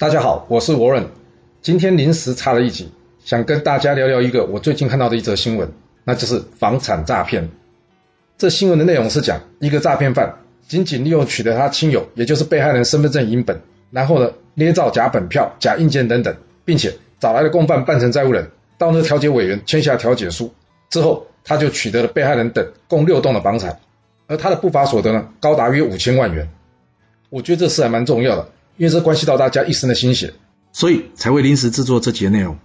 大家好，我是 Warren，今天临时插了一集，想跟大家聊聊一个我最近看到的一则新闻，那就是房产诈骗。这新闻的内容是讲一个诈骗犯仅仅利用取得他亲友，也就是被害人身份证影本，然后呢捏造假本票、假印鉴等等，并且找来了共犯扮成债务人，到那调解委员签下调解书之后，他就取得了被害人等共六栋的房产，而他的不法所得呢高达约五千万元。我觉得这事还蛮重要的。因为这关系到大家一生的心血，所以才会临时制作这集的内容。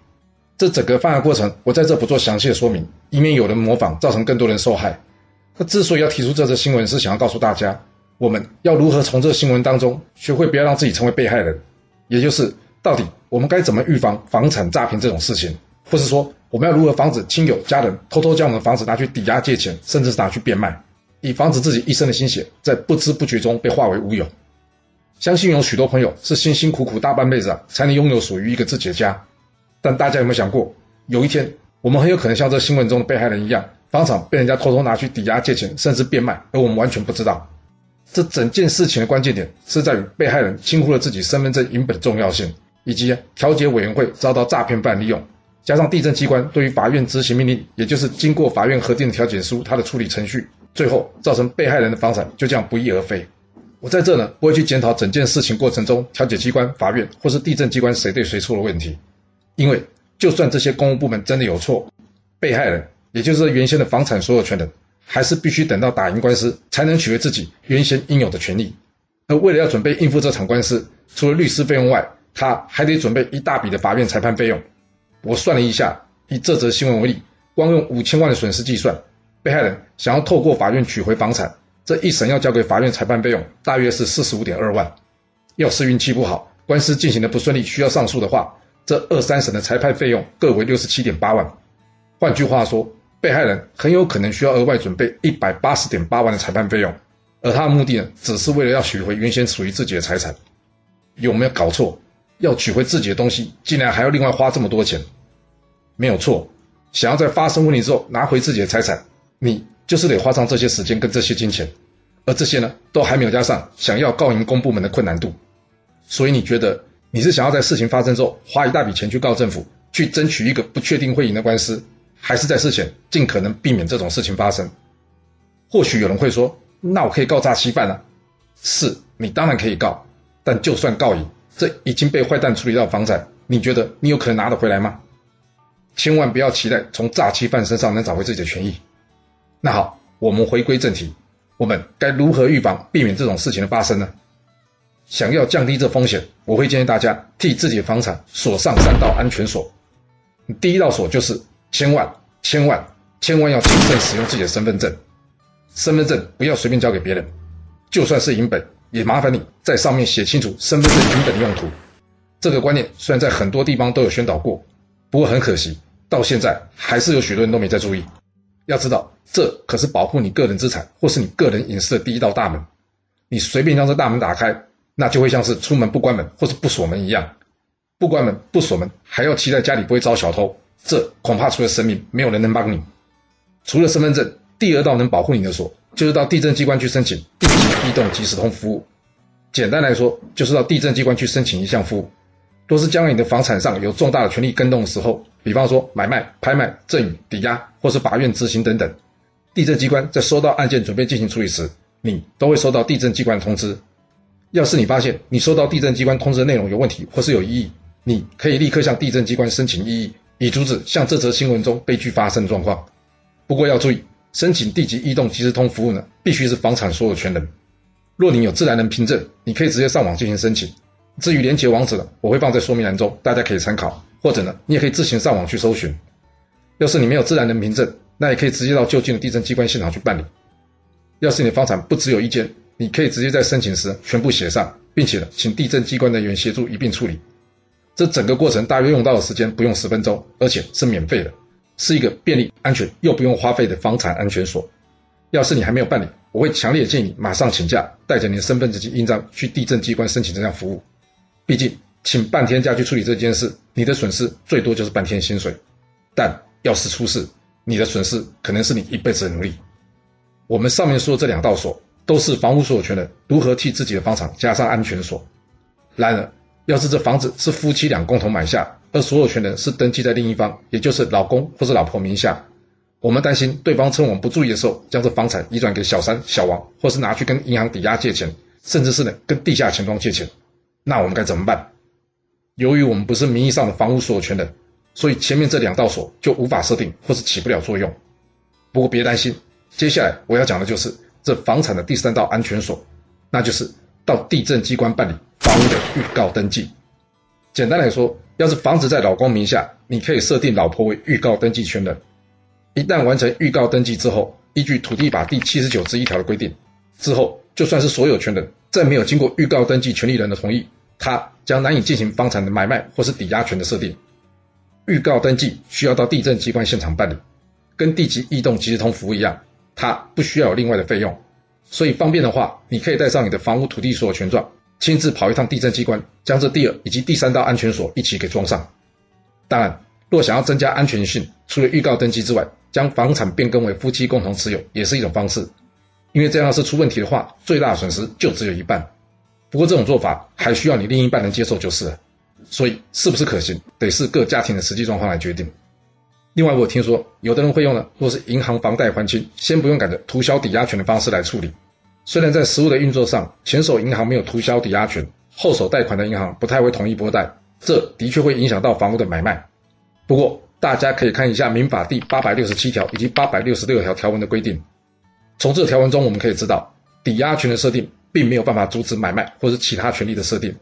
这整个犯案过程，我在这不做详细的说明，以免有人模仿，造成更多人受害。那之所以要提出这则新闻，是想要告诉大家，我们要如何从这个新闻当中学会不要让自己成为被害人，也就是到底我们该怎么预防房产诈骗这种事情，或是说我们要如何防止亲友家人偷偷将我们的房子拿去抵押借钱，甚至是拿去变卖，以防止自己一生的心血在不知不觉中被化为乌有。相信有许多朋友是辛辛苦苦大半辈子啊，才能拥有属于一个自己的家。但大家有没有想过，有一天我们很有可能像这新闻中的被害人一样，房产被人家偷偷拿去抵押借钱，甚至变卖，而我们完全不知道。这整件事情的关键点是在于被害人轻忽了自己身份证影本的重要性，以及调解委员会遭到诈骗犯利用，加上地震机关对于法院执行命令，也就是经过法院核定的调解书，它的处理程序，最后造成被害人的房产就这样不翼而飞。我在这呢，不会去检讨整件事情过程中调解机关、法院或是地震机关谁对谁错的问题，因为就算这些公务部门真的有错，被害人也就是原先的房产所有权人，还是必须等到打赢官司才能取回自己原先应有的权利。而为了要准备应付这场官司，除了律师费用外，他还得准备一大笔的法院裁判费用。我算了一下，以这则新闻为例，光用五千万的损失计算，被害人想要透过法院取回房产。这一审要交给法院裁判费用大约是四十五点二万，要是运气不好，官司进行的不顺利，需要上诉的话，这二三审的裁判费用各为六十七点八万。换句话说，被害人很有可能需要额外准备一百八十点八万的裁判费用，而他的目的呢，只是为了要取回原先属于自己的财产。有没有搞错？要取回自己的东西，竟然还要另外花这么多钱？没有错，想要在发生问题之后拿回自己的财产，你。就是得花上这些时间跟这些金钱，而这些呢，都还没有加上想要告赢公部门的困难度。所以你觉得你是想要在事情发生之后花一大笔钱去告政府，去争取一个不确定会赢的官司，还是在事前尽可能避免这种事情发生？或许有人会说，那我可以告诈欺犯啊。是，你当然可以告，但就算告赢，这已经被坏蛋处理到房产，你觉得你有可能拿得回来吗？千万不要期待从诈欺犯身上能找回自己的权益。那好，我们回归正题，我们该如何预防、避免这种事情的发生呢？想要降低这风险，我会建议大家替自己的房产锁上三道安全锁。第一道锁就是千万、千万、千万要谨慎使用自己的身份证，身份证不要随便交给别人，就算是影本，也麻烦你在上面写清楚身份证影本的用途。这个观念虽然在很多地方都有宣导过，不过很可惜，到现在还是有许多人都没在注意。要知道，这可是保护你个人资产或是你个人隐私的第一道大门。你随便将这大门打开，那就会像是出门不关门或是不锁门一样。不关门不锁门，还要期待家里不会遭小偷，这恐怕除了神明，没有人能帮你。除了身份证，第二道能保护你的锁，就是到地震机关去申请定期异动即时通服务。简单来说，就是到地震机关去申请一项服务。若是将你的房产上有重大的权利更动的时候，比方说买卖、拍卖、赠与、抵押，或是法院执行等等，地政机关在收到案件准备进行处理时，你都会收到地政机关的通知。要是你发现你收到地政机关通知的内容有问题或是有异议，你可以立刻向地政机关申请异议，以阻止像这则新闻中悲剧发生的状况。不过要注意，申请地籍异动即时通服务呢，必须是房产所有权人。若你有自然人凭证，你可以直接上网进行申请。至于连结网址呢，我会放在说明栏中，大家可以参考。或者呢，你也可以自行上网去搜寻。要是你没有自然人凭证，那也可以直接到就近的地震机关现场去办理。要是你的房产不只有一间，你可以直接在申请时全部写上，并且呢，请地震机关人员协助一并处理。这整个过程大约用到的时间不用十分钟，而且是免费的，是一个便利、安全又不用花费的房产安全锁。要是你还没有办理，我会强烈建议你马上请假，带着你的身份证及印章去地震机关申请这项服务。毕竟，请半天假去处理这件事，你的损失最多就是半天薪水。但要是出事，你的损失可能是你一辈子的努力。我们上面说的这两道锁，都是房屋所有权人如何替自己的房产加上安全锁。然而，要是这房子是夫妻俩共同买下，而所有权人是登记在另一方，也就是老公或是老婆名下，我们担心对方趁我们不注意的时候，将这房产移转给小三、小王，或是拿去跟银行抵押借钱，甚至是呢跟地下钱庄借钱，那我们该怎么办？由于我们不是名义上的房屋所有权人，所以前面这两道锁就无法设定或是起不了作用。不过别担心，接下来我要讲的就是这房产的第三道安全锁，那就是到地震机关办理房屋的预告登记。简单来说，要是房子在老公名下，你可以设定老婆为预告登记权人。一旦完成预告登记之后，依据土地法第七十九之一条的规定，之后就算是所有权人，在没有经过预告登记权利人的同意，他将难以进行房产的买卖或是抵押权的设定。预告登记需要到地震机关现场办理。跟地籍异动即时通服务一样，它不需要有另外的费用，所以方便的话，你可以带上你的房屋土地所有权状，亲自跑一趟地震机关，将这第二以及第三道安全锁一起给装上。当然，若想要增加安全性，除了预告登记之外，将房产变更为夫妻共同持有也是一种方式，因为这样要是出问题的话，最大的损失就只有一半。不过这种做法还需要你另一半能接受就是了，所以是不是可行，得是各家庭的实际状况来决定。另外，我听说有的人会用呢，若是银行房贷还清，先不用赶着涂销抵押权的方式来处理。虽然在实务的运作上，前手银行没有涂销抵押权，后手贷款的银行不太会同意拨贷，这的确会影响到房屋的买卖。不过，大家可以看一下民法第八百六十七条以及八百六十六条条文的规定。从这条文中，我们可以知道，抵押权的设定并没有办法阻止买卖或是其他权利的设定。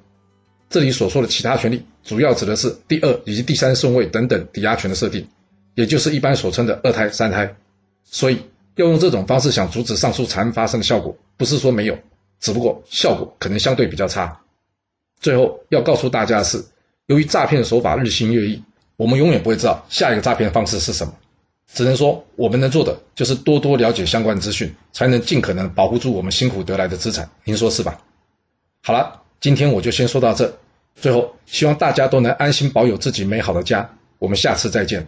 这里所说的其他权利，主要指的是第二以及第三顺位等等抵押权的设定。也就是一般所称的二胎、三胎，所以要用这种方式想阻止上述惨案发生的效果，不是说没有，只不过效果可能相对比较差。最后要告诉大家的是，由于诈骗的手法日新月异，我们永远不会知道下一个诈骗方式是什么，只能说我们能做的就是多多了解相关资讯，才能尽可能保护住我们辛苦得来的资产。您说是吧？好了，今天我就先说到这。最后，希望大家都能安心保有自己美好的家。我们下次再见。